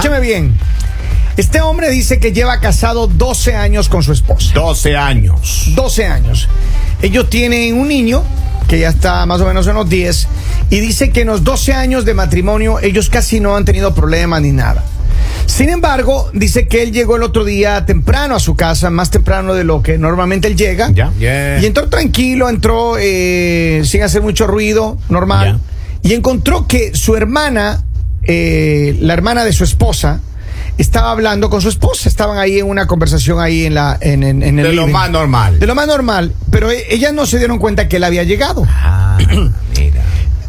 escúcheme bien. Este hombre dice que lleva casado 12 años con su esposa. 12 años. 12 años. Ellos tienen un niño que ya está más o menos en los 10 y dice que en los 12 años de matrimonio ellos casi no han tenido problemas ni nada. Sin embargo, dice que él llegó el otro día temprano a su casa, más temprano de lo que normalmente él llega. Ya. Yeah. Y entró tranquilo, entró eh, sin hacer mucho ruido, normal. Y encontró que su hermana, eh, la hermana de su esposa, estaba hablando con su esposa. Estaban ahí en una conversación ahí en la en, en- en el De lo living. más normal. De lo más normal. Pero e- ellas no se dieron cuenta que él había llegado. Ah, mira.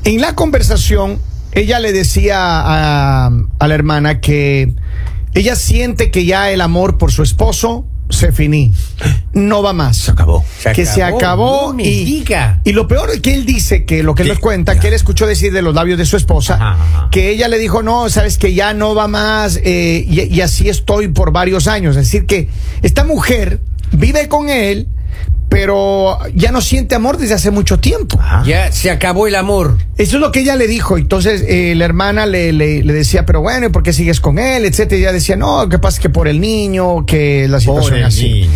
En la conversación, ella le decía a, a la hermana que ella siente que ya el amor por su esposo se finí. No va más. Se acabó. que se acabó No y, diga. y lo peor es que él dice que lo que él Sí, nos cuenta, ya. que él escuchó decir de los labios de su esposa, Ajá, ajá. que ella le dijo, no, sabes que ya no va más eh, y, y así estoy por varios años. Es decir, que esta mujer vive con él, pero ya no siente amor desde hace mucho tiempo. Ajá. Ya se acabó el amor. Eso es lo que ella le dijo. Entonces eh, la hermana le, le, le decía, pero bueno, ¿y por qué sigues con él? Etcétera. Y ella decía, no, que pasa que por el niño, que la situación Pobre así. niño.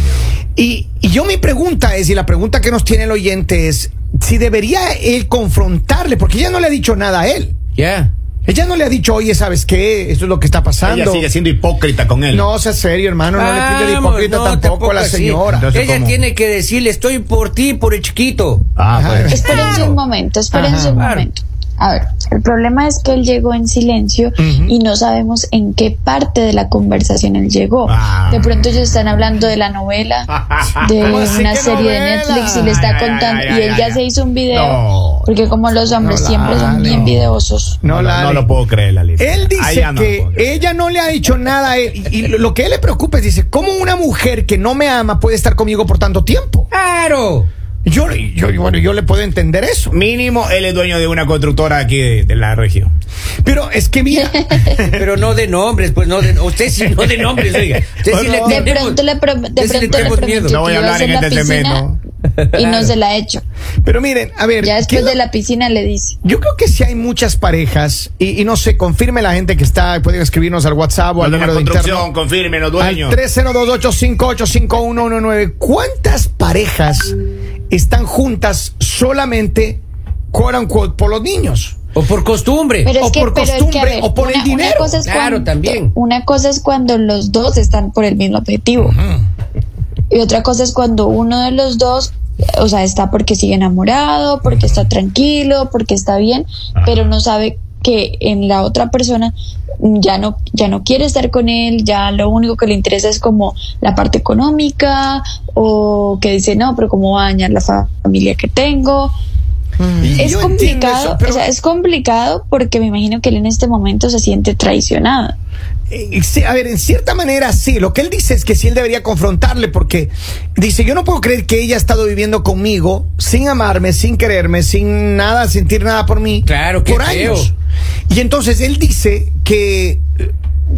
Y, y yo mi pregunta es, y la pregunta que nos tiene el oyente es, si debería él confrontarle, porque ella no le ha dicho nada a él. Ya. Ella no le ha dicho, oye, ¿sabes qué? Esto es lo que está pasando. Ella sigue siendo hipócrita con él. No, sea serio, hermano, no le pide de hipócrita no, tampoco, a la señora. Entonces, Ella ¿cómo? tiene que decirle, estoy por ti, por el chiquito. Ah, pues. Espérense un momento, espérense Ajá. un Claro. A ver, el problema es que él llegó en silencio y no sabemos en qué parte de la conversación él llegó. Ah. De pronto ellos están hablando de la novela, de ¿Cómo así una serie de? Netflix y le está Ay, contando ay, y él ay, ya ay. se hizo un video, No. porque como los hombres No, siempre son bien videosos. No, No, no, lo puedo creer, Lali. Él dice que ella no le ha dicho nada a él. Y, y lo que a él le preocupa es, dice, ¿cómo una mujer que no me ama puede estar conmigo por tanto tiempo? ¡Claro! Yo, yo, bueno, yo le puedo entender eso. Mínimo, él es dueño de una constructora aquí de, de la región. Pero es que mira, Pero no de nombres, pues no de. Usted sí, no de nombres, oiga. Usted sí le No, De tenemos- pronto le, pro- de usted sí le pronto le tenemos miedo. No voy a hablar en la este piscina y no se la ha hecho. pero miren, a ver. Ya ¿qué después es lo- de la piscina le dice. Yo creo que si hay muchas parejas, y, y no sé, confirme la gente que está, pueden escribirnos al WhatsApp o al número de interno. confirmen los Al dueños. 302-858-5119. ¿Cuántas parejas están juntas solamente, quote unquote, por los niños? O por costumbre. Pero O es que, por pero es que, a costumbre, ver, o por el dinero. Una cosa, es Claro, cuando, también. una cosa es cuando los dos están por el mismo objetivo. Y otra cosa es cuando uno de los dos, o sea, está porque sigue enamorado, porque está tranquilo, porque está bien, pero no sabe que en la otra persona ya no ya no quiere estar con él, ya lo único que le interesa es como la parte económica o que dice, "No, pero cómo va a dañar la fa- familia que tengo." Y Es complicado, eso, pero- o sea, es complicado porque me imagino que él en este momento se siente traicionado. Eh, a ver, en cierta manera sí. Lo que él dice es que sí él debería confrontarle porque dice, yo no puedo creer que ella ha estado viviendo conmigo sin amarme, sin quererme, sin nada, sentir nada por mí. Claro, qué por feo. años. Y entonces él dice que eh,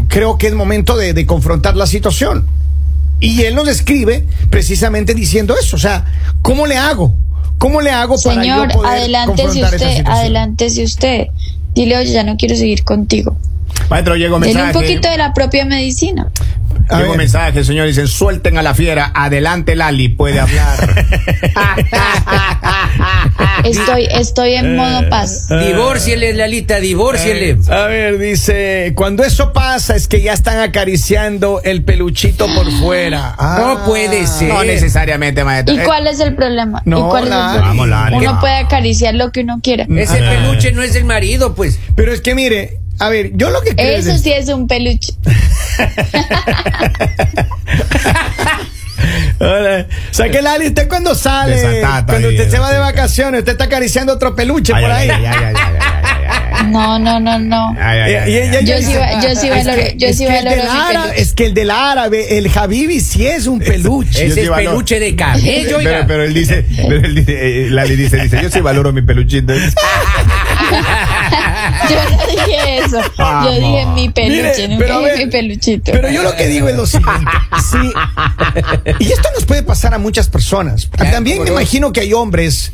creo que es momento de, de confrontar la situación. Y él nos escribe precisamente diciendo eso. O sea, ¿cómo le hago? ¿Cómo le hago para Señor, yo poder adelántese usted, situación? adelántese usted. Dile, oye, ya no quiero seguir contigo. Maestro, llegó Dele mensaje. un poquito de la propia medicina. A ver. mensaje, señor. Dicen, suelten a la fiera. Adelante, Lali, puede hablar. Estoy, estoy en modo paz. Divórciele, Lalita, divórciele. A ver, dice, cuando eso pasa es que ya están acariciando el peluchito por fuera. Ah. No puede ser. no necesariamente, maestro. ¿Y Eh, cuál es el problema? No, ¿Y cuál es el problema? Vamos, Lali. Uno puede acariciar lo que uno quiera. Ese peluche no es del marido, pues. Pero es que mire, a ver, yo lo que creo Eso es sí es un peluche. Hola. O sea que Lali, usted cuando sale, Desatata, cuando usted se va de vacaciones, usted está acariciando otro peluche ay, por ahí. ay, ay, ay, ay, ay, ay, ay, No, no, no, no. Yo sí es valoro- que- yo es sí que el valoro del mi árabe- peluche. Es que el del árabe, el Habibi sí es un peluche. Yo Ese es peluche de camello, oiga. Pero, pero él dice, pero él dice, eh, Lali dice, dice, yo sí valoro mi peluchito. Yo no dije eso. Yo dije mi peluche, Mire, nunca dije ver, mi peluchito. Pero yo lo que digo es lo siguiente. Sí. Y esto nos puede pasar a muchas personas. También me imagino que hay hombres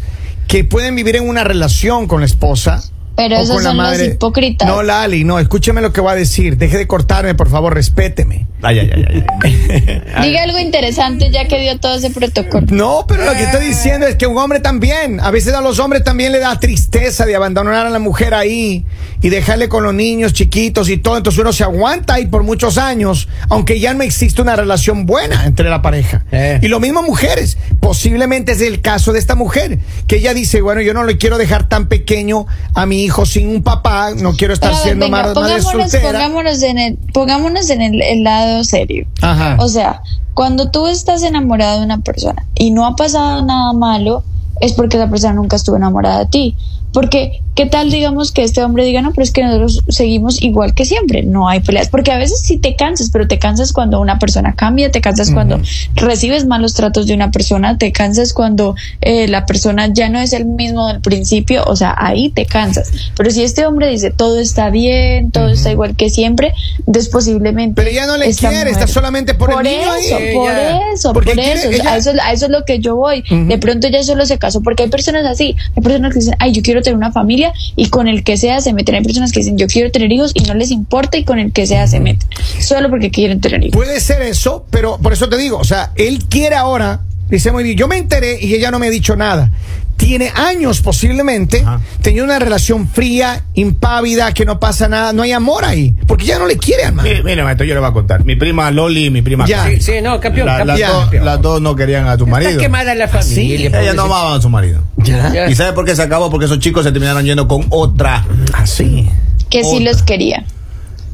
que pueden vivir en una relación con la esposa Pero o esos son los madre. hipócritas. No, Lali, no, escúcheme lo que va a decir. Deje de cortarme, por favor, respéteme. Ay, ay, ay, ay. Diga algo interesante ya que dio todo ese protocolo. No, pero lo que estoy diciendo es que un hombre también, a veces a los hombres también le da tristeza de abandonar a la mujer ahí y dejarle con los niños chiquitos y todo. Entonces uno se aguanta ahí por muchos años, aunque ya no existe una relación buena entre la pareja. Eh. Y lo mismo mujeres. Posiblemente es el caso de esta mujer, que ella dice, bueno, yo no le quiero dejar tan pequeño a mi hijo sin un papá, no quiero estar ver, siendo venga, madre, pongámonos, soltera. pongámonos en el, pongámonos en el, el lado serio. Ajá. O sea, cuando tú estás enamorado de una persona y no ha pasado nada malo, es porque esa persona nunca estuvo enamorada de ti. Porque, ¿qué tal digamos que este hombre diga, no, pero es que nosotros seguimos igual que siempre, no hay peleas? Porque a veces sí te cansas, pero te cansas cuando una persona cambia, te cansas cuando recibes malos tratos de una persona, te cansas cuando eh, la persona ya no es el mismo del principio, o sea, ahí te cansas. Pero si este hombre dice, todo está bien, todo está igual que siempre, entonces posiblemente... Pero ella no le esta quiere, está solamente por el niño ahí. eso, por Ella- eso, porque por quiere- eso. ella- A eso. A eso es lo que yo voy. De pronto ella solo se casó porque hay personas así. Hay personas que dicen, ay, yo quiero tener una familia y con el que sea se meten. Hay personas que dicen, yo quiero tener hijos y no les importa y con el que sea se meten. Solo porque quieren tener hijos. Puede ser eso, pero por eso te digo, o sea, él quiere ahora, dice muy bien, yo me enteré y ella no me ha dicho nada. Tiene años posiblemente, Ajá. tenía una relación fría, impávida, que no pasa nada, no hay amor ahí, porque ella no le quiere al man. Mire, mire, maestro, yo le voy a contar. Mi prima Loli y mi prima Ya. Sí, sí, no, campeón, La- las, campeón. dos, campeón. las dos no querían a su marido. Está quemada la familia. Ellas no amaban a su marido. Ya. ¿Y sabe por qué se acabó? Porque esos chicos se terminaron yendo con otra. Así. Que sí Otra. los quería.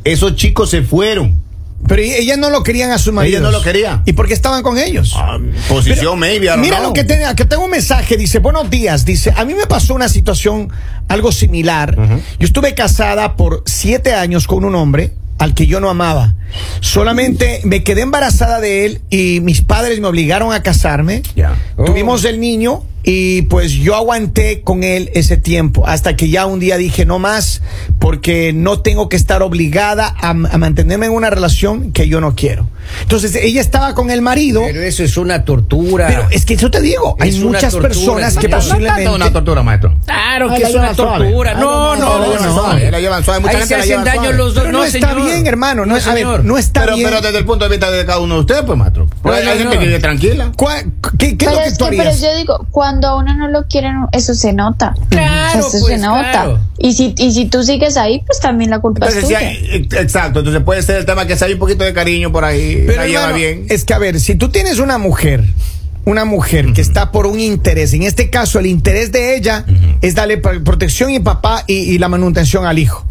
Esos chicos se fueron. Pero e- ellas no lo querían a su marido. Ellas no lo querían. ¿Y por qué estaban con ellos? Ah, posición, maybe, I don't Mira know. lo que, te- que tengo un mensaje, dice, buenos días, dice, a mí me pasó una situación algo similar. Yo estuve casada por siete años con un hombre al que yo no amaba. Solamente me quedé embarazada de él y mis padres me obligaron a casarme. Oh. Tuvimos el niño y pues yo aguanté con él ese tiempo hasta que ya un día dije no más porque no tengo que estar obligada a, a mantenerme en una relación que yo no quiero. Entonces ella estaba con el marido. Pero eso es una tortura. Pero es que eso te digo, hay Es muchas tortura, personas que una- No tanto posiblemente una tortura, maestro. Claro que es una tortura. No, no, no, la no. llevan no. suave, la llevan suave. Mucha Ahí gente se la hacen lleva daño suave. los dos. Pero no, no, está señor. bien, hermano, no, No, a ver, señor. no está Pero, bien. pero desde el punto de vista de cada uno de ustedes, pues, maestro. Hay no, gente no. que vive tranquila. ¿Cuál- ¿Qué, qué es lo que tú pero yo digo, cuando a uno no lo quieren, eso se nota. Claro, eso pues, se nota. claro. Y si, y si tú sigues ahí, pues también la culpa Entonces, es tuya. hay- eh, exacto. Entonces puede ser el tema que si hay un poquito de cariño por ahí, Pero, la lleva hermano, bien. Es que, a ver, si tú tienes una mujer, una mujer que está por un interés, en este caso el interés de ella es darle pr- protección y papá y, y la manutención al hijo.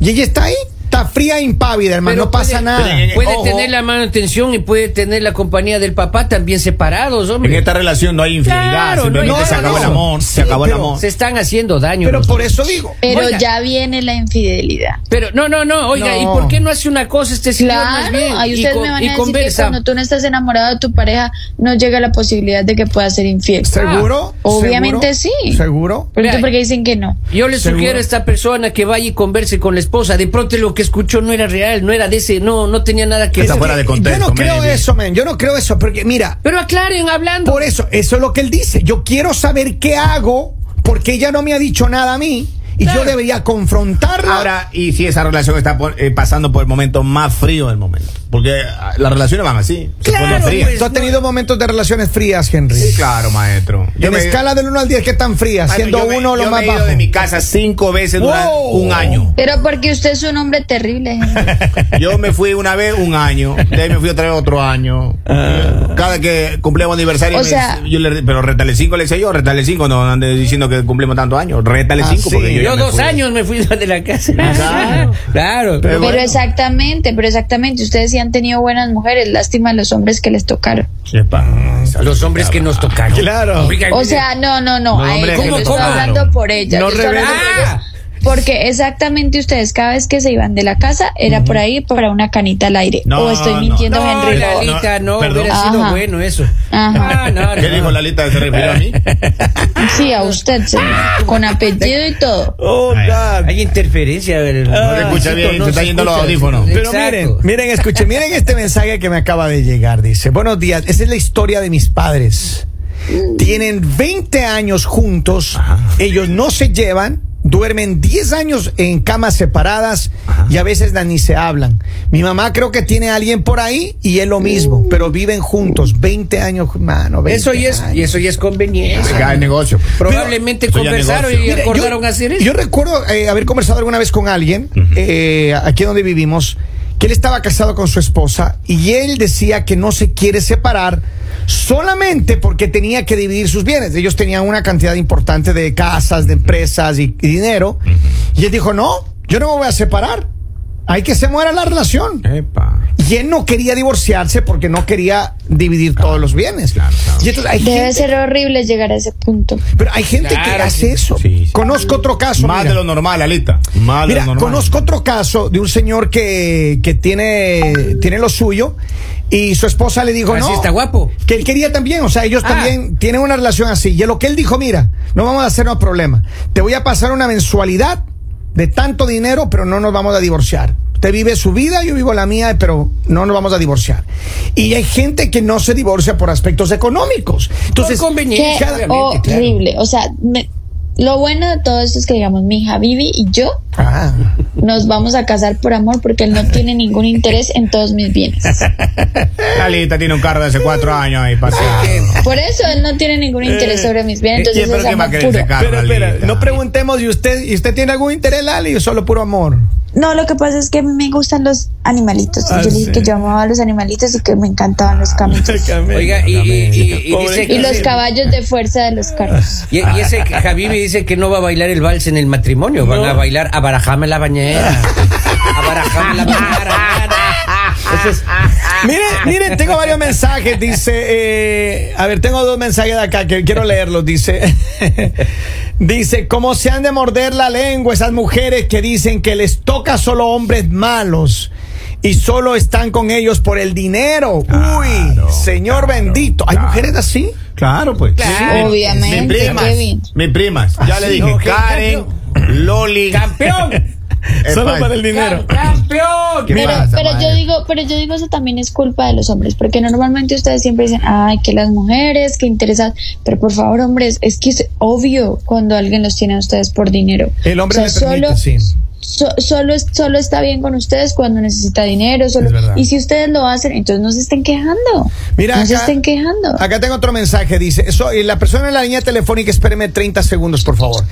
Y ella está ahí, está fría e impávida, hermano, Pero no pasa puede- nada. Puede Ojo. tener la manutención y puede tener la compañía del papá también separados, hombre. En esta relación no hay infidelidad, Claro, simplemente no hay- se no, acabó el amor, se acabó el amor. Se están haciendo daño. Pero por eso digo. Pero Oiga. ya viene la infidelidad. Pero no, no, no, oiga, No. ¿y por qué no hace una cosa este señor más bien? ahí Y ustedes con- me van y a decir que conversa. cuando tú no estás enamorado de tu pareja, no llega la posibilidad de que pueda ser infiel. ¿Seguro? Obviamente ¿Seguro? sí. ¿Seguro? Pero porque dicen que no. Yo le sugiero a esta persona que vaya y converse con la esposa. De pronto lo que escuchó no era real, no era de ese, no, no tenía nada que Está ver. fuera de contexto, Yo no creo maybe. eso, man. Yo no creo eso, porque mira, Pero aclaren hablando. Por eso, eso es lo que él dice. Yo quiero saber qué hago porque ella no me ha dicho nada a mí y Claro. yo debería confrontarla. Ahora, y si esa relación está por- eh, pasando por el momento más frío del momento. Porque ah, las relaciones van así. Claro, frías. pues. ¿Tú has tenido momentos de relaciones frías, Henry? Sí, claro, maestro. en escala del 1 al 10, ¿qué tan fría? Maestro, Siendo yo me- uno lo yo más me he ido bajo. de mi casa cinco veces durante Wow. un año. Pero porque usted es un hombre terrible. Henry. Yo me fui una vez un año, de ahí me fui otra vez otro año. Cada que cumplimos aniversario, O me- sea- yo le- pero retale cinco le decía yo, retale cinco, no ande diciendo que cumplimos tantos años, retale Ah, cinco sí. porque yo, Yo dos fui. años me fui de la casa. Claro. claro. Pero Pero bueno. exactamente, pero exactamente. Ustedes sí han tenido buenas mujeres. Lástima a los hombres que les tocaron. Epa. Los hombres que nos tocaron. Claro. O sea, no, no, no. No, a hombre, estoy hablando por ellas. No yo estoy hablando revelen. por Ah. Porque exactamente ustedes, cada vez que se iban de la casa, era por ahí para una canita al aire. No, o estoy no, mintiendo, no, Henry. la- Lalita, no, perdón. hubiera sido Ajá. bueno eso. Ajá. Ah, no, ¿Qué no. dijo Lalita? ¿Se refirió a mí? Sí, a usted, señor. Con apellido y todo. Oh, Ay. God. Hay interferencia. No se escucha bien, no se está yendo los audífonos. Pero Exacto. miren, miren, escuchen, miren este mensaje que me acaba de llegar. Dice, buenos días, esa es la historia de mis padres. Tienen 20 años juntos, ellos no se llevan, duermen 10 años en camas separadas y a veces ni se hablan. Mi mamá creo que tiene a alguien por ahí y es lo mismo, pero viven juntos 20 años, mano. 20 Eso y es, años. y eso ya es el negocio. Probablemente conversaron negocio. y Mira, acordaron yo, hacer eso. Yo recuerdo eh, haber conversado alguna vez con alguien, eh, aquí donde vivimos, que él estaba casado con su esposa y él decía que no se quiere separar solamente porque tenía que dividir sus bienes. Ellos tenían una cantidad importante de casas, de empresas y, y dinero. Y él dijo, no, yo no me voy a separar. Hay que se muera la relación. Epa. Y él no quería divorciarse porque no quería dividir todos los bienes. Claro, claro. Y entonces hay Debe gente- ser horrible llegar a ese punto. pero hay gente que hace eso. Sí, sí. Conozco otro caso. Más mira. de lo normal, Alita. Más de lo normal. conozco otro caso de un señor que, que tiene, tiene lo suyo y su esposa le dijo, Así no, está guapo. que él quería también, o sea, ellos Ah. también tienen una relación así. Y lo que él dijo, mira, no vamos a hacer un problema. Te voy a pasar una mensualidad de tanto dinero, pero no nos vamos a divorciar. Usted vive su vida, yo vivo la mía, pero no nos vamos a divorciar. Y hay gente que no se divorcia por aspectos económicos. Entonces, Por conveniencia, Qué claro. horrible. O sea, me- lo bueno de todo esto es que, digamos, mi hija Vivi y yo ah, nos vamos a casar por amor porque él no tiene ningún interés en todos mis bienes. Alita tiene un carro de hace cuatro años ahí paseando. Por eso él no tiene ningún interés sobre mis bienes. ¿Quién Entonces pero es quién va a amor puro. carro, pero, espera, Alita? no preguntemos, ¿y usted, ¿y usted tiene algún interés, Lali, o solo puro amor? No, lo que pasa es que me gustan los animalitos. Ah, yo le dije sí. que yo amaba a los animalitos y que me encantaban los camellos. Oiga, y, y- y- y Pobre dice que Y los caballos de fuerza de los carros. Y, y ese que Javibi dice que no va a bailar el vals en el matrimonio, van a bailar a barajame la bañera. A barajame la bañera. Ese es- Miren, miren, tengo varios mensajes. Dice, eh, a ver, tengo dos mensajes de acá que quiero leerlos. Dice, dice, ¿cómo se han de morder la lengua esas mujeres que dicen que les toca solo hombres malos? Y solo están con ellos por el dinero. Uy, Señor claro, bendito. ¿Hay claro. mujeres así? Claro, pues. Obviamente, Mi primas. Mi primas. Ya le dije. Karen, Loli. ¡Campeón! Solo para el dinero. ¡Campeón! ¿Qué Pero, pasa, pero madre? yo digo, pero yo digo eso también es culpa de los hombres, porque normalmente ustedes siempre dicen, ay, que las mujeres, que interesan, pero por favor, hombres, es que es obvio cuando alguien los tiene a ustedes por dinero. El hombre O sea, le permite, sí. So- solo, solo está bien con ustedes cuando necesita dinero, solo, y si ustedes lo hacen, entonces no se estén quejando. Mira, no se estén quejando. Acá tengo otro mensaje, dice, eso, y la persona en la línea telefónica, espéreme 30 segundos, por favor.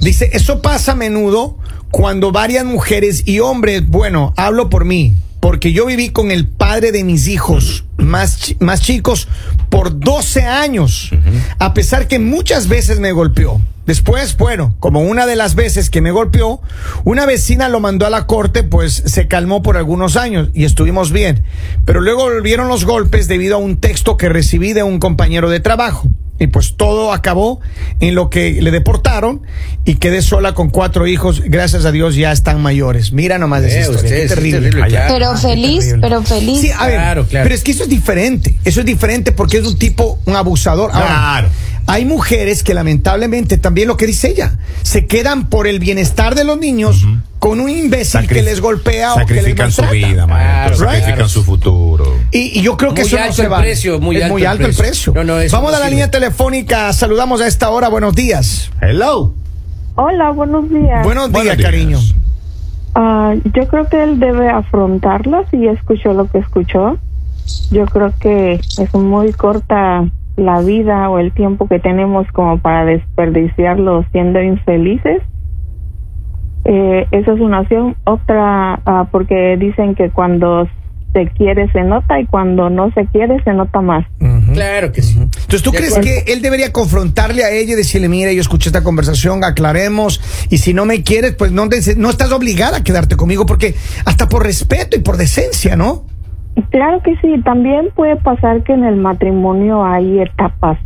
Dice, eso pasa a menudo cuando varias mujeres y hombres, bueno, hablo por mí, porque yo viví con el padre de mis hijos más, más chicos por 12 años, a pesar que muchas veces me golpeó. Después, bueno, como una de las veces que me golpeó, una vecina lo mandó a la corte, pues se calmó por algunos años y estuvimos bien. Pero luego volvieron los golpes debido a un texto que recibí de un compañero de trabajo. Y pues todo acabó en lo que le deportaron y quedé sola con cuatro hijos. Gracias a Dios ya están mayores. Mira nomás esa Eh, historia. usted, Qué sí, terrible. terrible, Ay, claro. pero feliz, terrible. pero feliz. Sí, a ver, Claro, claro. pero es que eso es diferente. Eso es diferente porque es un tipo, un abusador. Ahora, Claro. Hay mujeres que lamentablemente, también lo que dice ella, se quedan por el bienestar de los niños con un imbécil que les golpea o que les Sacrifican su maltrata. vida, maestro. Claro, sacrifican claro. su futuro. Y, y yo creo que Muy eso no alto se el vale. precio, muy es alto muy el alto el precio. No, no, Vamos no a la sirve. línea telefónica. Saludamos a esta hora. Buenos días. Hello. Hola, buenos días. Buenos días, Buenos días. cariño. Ah, yo creo que él debe afrontarlo si escuchó lo que escuchó. Yo creo que es muy corta la vida o el tiempo que tenemos como para desperdiciarlo siendo infelices. Eh, esa es una opción. Otra, ah, porque dicen que cuando se quiere se nota y cuando no se quiere se nota más. Claro que sí. Entonces, ¿tú De crees acuerdo. que él debería confrontarle a ella y decirle, mira, yo escuché esta conversación, aclaremos, y si no me quieres, pues no, te- no estás obligada a quedarte conmigo, porque hasta por respeto y por decencia, ¿no? Claro que sí, también puede pasar que en el matrimonio hay etapas.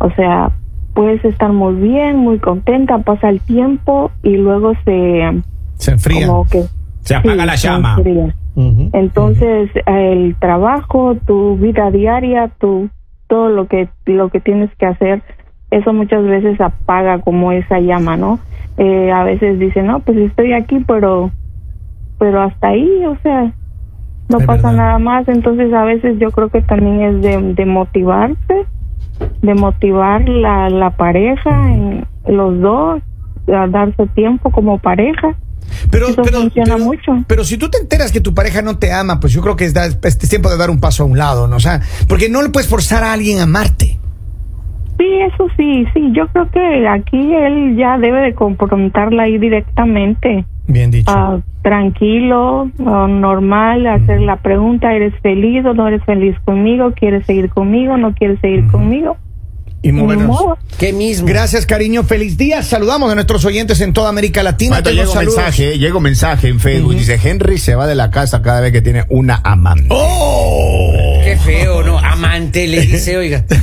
O sea, puedes estar muy bien, muy contenta, pasa el tiempo y luego se Se enfría. como que Se apaga la se llama. Entonces, el trabajo, tu vida diaria, tu todo lo que lo que tienes que hacer, eso muchas veces apaga como esa llama, ¿no? Eh, a veces dicen, "No, pues estoy aquí, pero pero hasta ahí, o sea, no pasa verdad. nada más." Entonces, a veces yo creo que también es de, de motivarse, de motivar la, la pareja, en los dos, a darse tiempo como pareja. Pero, Eso pero, funciona pero- mucho. pero si tú te enteras que tu pareja no te ama, pues yo creo que es, da- es tiempo de dar un paso a un lado, ¿no? O sea, porque no le puedes forzar a alguien a amarte. Sí, eso sí, sí, yo creo que aquí él ya debe de confrontarla ahí directamente. Bien dicho. Ah, tranquilo, ah, normal, hacer la pregunta, ¿eres feliz o no eres feliz conmigo? ¿Quieres seguir conmigo? ¿No quieres seguir conmigo? Y movernos. ¿Qué mismo? Gracias, cariño. Feliz día. Saludamos a nuestros oyentes en toda América Latina. Llega un mensaje, llega un mensaje en Facebook. Dice, Henry se va de la casa cada vez que tiene una amante. ¡Oh! Qué feo, ¿no? Amante, le dice, oiga.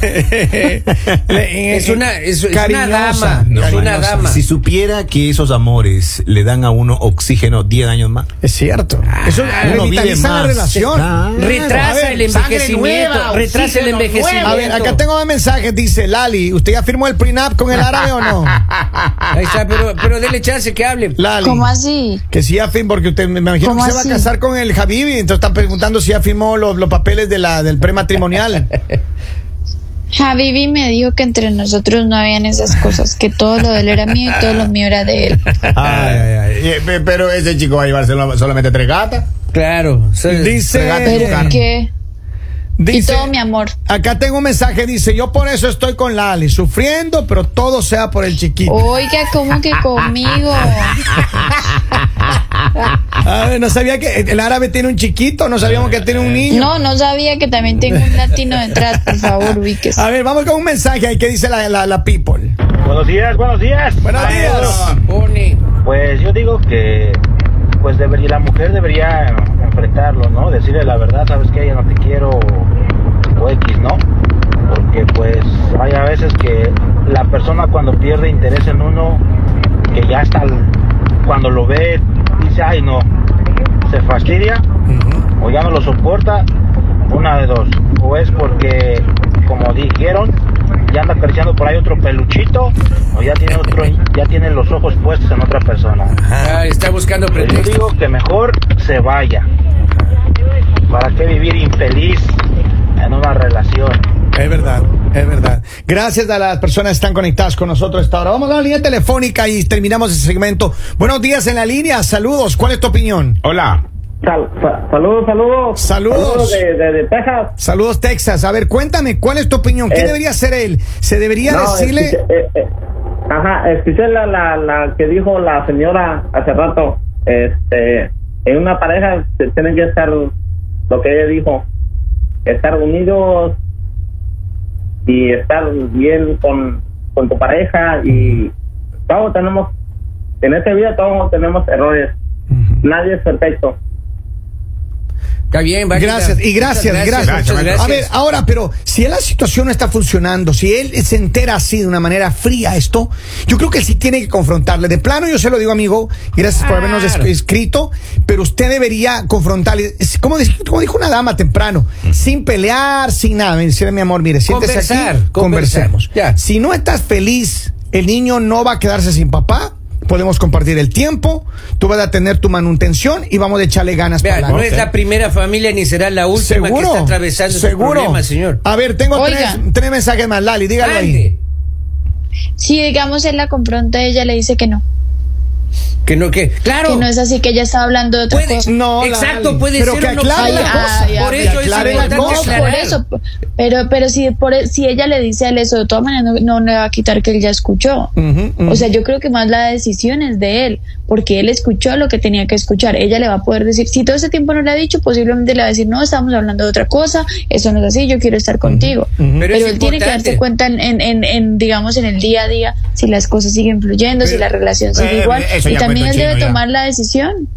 Es una- es- es una dama, no es una cariñosa. dama. Si supiera que esos amores le dan a uno oxígeno 10 años más. Es cierto. Eso uno vive la relación. Ah, Retrasa ver, el envejecimiento. nueva, retrasa el envejecimiento. A ver, acá tengo un mensaje. Dice Lali, ¿usted ya firmó el prenup con el árabe o no? Ahí está, pero, pero dele chance que hable. Lali. ¿Cómo así? Que si ya firmó, porque usted me imagino que ¿Cómo se va a casar con el Habibi, entonces están preguntando si ya firmó los, los papeles de la, del prematrimonial. Habibi me dijo que entre nosotros no habían esas cosas, que todo lo de él era mío y todo lo mío era de él. Ay, ay, ay. Eh, pe- Pero ese chico va a llevarse solamente tres gatas. Claro. Dice, Fregate Pero Carmen. que y dice, todo mi amor. acá tengo un mensaje, dice, yo por eso estoy con Lali, sufriendo, pero todo sea por el chiquito. Oiga, ¿cómo que conmigo? A ver, no sabía que el árabe tiene un chiquito, no sabíamos que tiene un niño. No, no sabía que también tengo un latino detrás, por favor, ubíquese. A ver, vamos con un mensaje ahí que dice la, la, la people. Buenos días, buenos días. Buenos días. Pues yo digo que pues debería, la mujer debería enfrentarlo, ¿no? Decirle la verdad, sabes que ya no te quiero o X, ¿no? Porque pues hay a veces que la persona cuando pierde interés en uno, que ya está, cuando lo ve, dice, ay no, se fastidia o ya no lo soporta, una de dos. O es porque, como dijeron, ya anda acariciando por ahí otro peluchito, o ya tiene otro, ya tiene los ojos puestos en otra persona. Ah, está buscando Pero yo digo que mejor se vaya. ¿Para qué vivir infeliz en una relación? Es verdad, es verdad. Gracias a las personas que están conectadas con nosotros esta hora. Vamos a la línea telefónica y terminamos ese segmento. Buenos días en la línea, saludos. ¿Cuál es tu opinión? Hola. Sal- sa- saludos, saludos. Saludos. de, de, de Texas. Saludos, Texas. A ver, cuéntame, ¿cuál es tu opinión? ¿Qué Eh, debería hacer él? ¿Se debería No, decirle? escuché, eh, eh, ajá, escuché la, la, la que dijo la señora hace rato. Este, en una pareja se tienen que estar, lo que ella dijo, estar unidos y estar bien con, con tu pareja y todos tenemos, en esta vida todos tenemos errores. Nadie es perfecto. Está bien, va Gracias, y gracias, gracias. muchas gracias. A ver, ahora, pero si la situación no está funcionando, si él se entera así de una manera fría esto, yo creo que sí tiene que confrontarle. De plano, yo se lo digo, amigo, gracias por habernos es- escrito, pero usted debería confrontarle. Como, dijo- como dijo una dama temprano, sin pelear, sin nada. Decirle, mi amor, mire, siéntese Conversar, aquí, conversemos. Ya. Si no estás feliz, el niño no va a quedarse sin papá. Podemos compartir el tiempo, tú vas a tener tu manutención y vamos a echarle ganas Vea, para no es la primera familia ni será la última que está atravesando ese seguro. problema, señor. A ver, tengo tres, tres mensajes más, Lali, dígalo ahí. Si digamos él la confronta, ella le dice que no, Que no, que. Claro. que no es así, que ella estaba hablando de otra Puede, cosa. No, exacto, Lali, puede pero ser que no aclare puede. la cosa. ya, por eso es la importante cosa. por eso, pero pero si por si ella le dice a él eso, de todas maneras no, no le va a quitar que él ya escuchó. Ujú, ujú. O sea, yo creo que más la decisión es de él, porque él escuchó lo que tenía que escuchar. Ella le va a poder decir, si todo ese tiempo no le ha dicho, posiblemente le va a decir, no, estamos hablando de otra cosa, eso no es así, yo quiero estar contigo. Pero él tiene que darse cuenta en, en, en, en, digamos, en el día a día, si las cosas siguen fluyendo, si la relación sigue eh, igual. Y también él debe ya. tomar la decisión.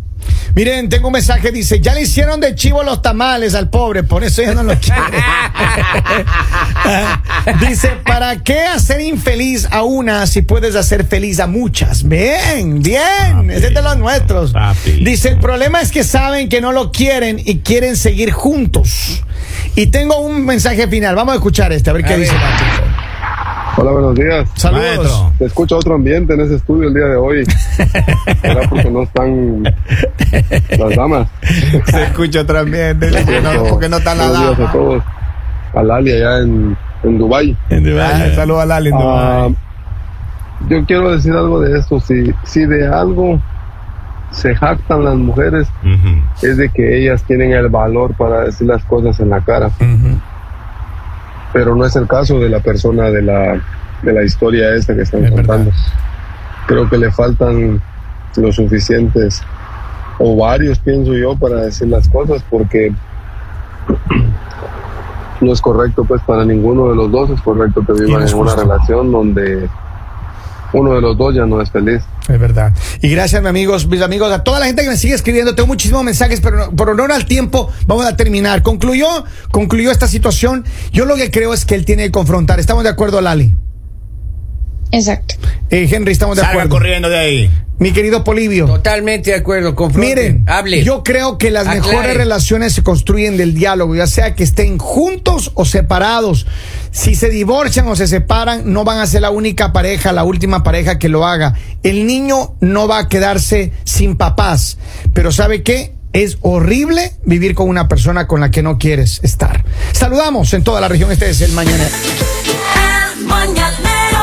Miren, tengo un mensaje, dice, ya le hicieron de chivo los tamales al pobre, por eso ya no lo quiere. dice, ¿para qué hacer infeliz a una si puedes hacer feliz a muchas? Bien, bien, Papi. ese es de los nuestros. Papi. Dice, el problema es que saben que no lo quieren y quieren seguir juntos. Y tengo un mensaje final, vamos a escuchar este, a ver qué A dice ver. people. Hola, buenos días. Saludos. Maestro. Se escucha otro ambiente en ese estudio el día de hoy. Era porque no están las damas. Se escucha también. Porque no, porque no está la Buenos días a todos. A Lali allá en, en Dubái. En Dubái. Ah, Saludos a Lali. en Dubái. yo quiero decir algo de esto. Si, si de algo se jactan las mujeres, es de que ellas tienen el valor para decir las cosas en la cara. Pero no es el caso de la persona de la, de la historia esta que están Es verdad. contando. Creo que le faltan los suficientes ovarios, pienso yo, para decir las cosas, porque no es correcto, pues para ninguno de los dos es correcto que vivan en una relación donde uno de los dos ya no es feliz. Es verdad. Y gracias, mis amigos, mis amigos, a toda la gente que me sigue escribiendo. Tengo muchísimos mensajes, pero no- por honor al tiempo, vamos a terminar. Concluyó, concluyó esta situación. Yo lo que creo es que él tiene que confrontar. ¿Estamos de acuerdo, Lali? Exacto. Eh, Henry, estamos de Salga acuerdo. corriendo de ahí. Mi querido Polivio. Totalmente de acuerdo. Confronte. Miren, hable. yo creo que las Aclare. mejores relaciones se construyen del diálogo, ya sea que estén juntos o separados. Si se divorcian o se separan, no van a ser la única pareja, la última pareja que lo haga. El niño no va a quedarse sin papás, pero ¿sabe qué? Es horrible vivir con una persona con la que no quieres estar. Saludamos en toda la región, este es el Mañanero. El mañanero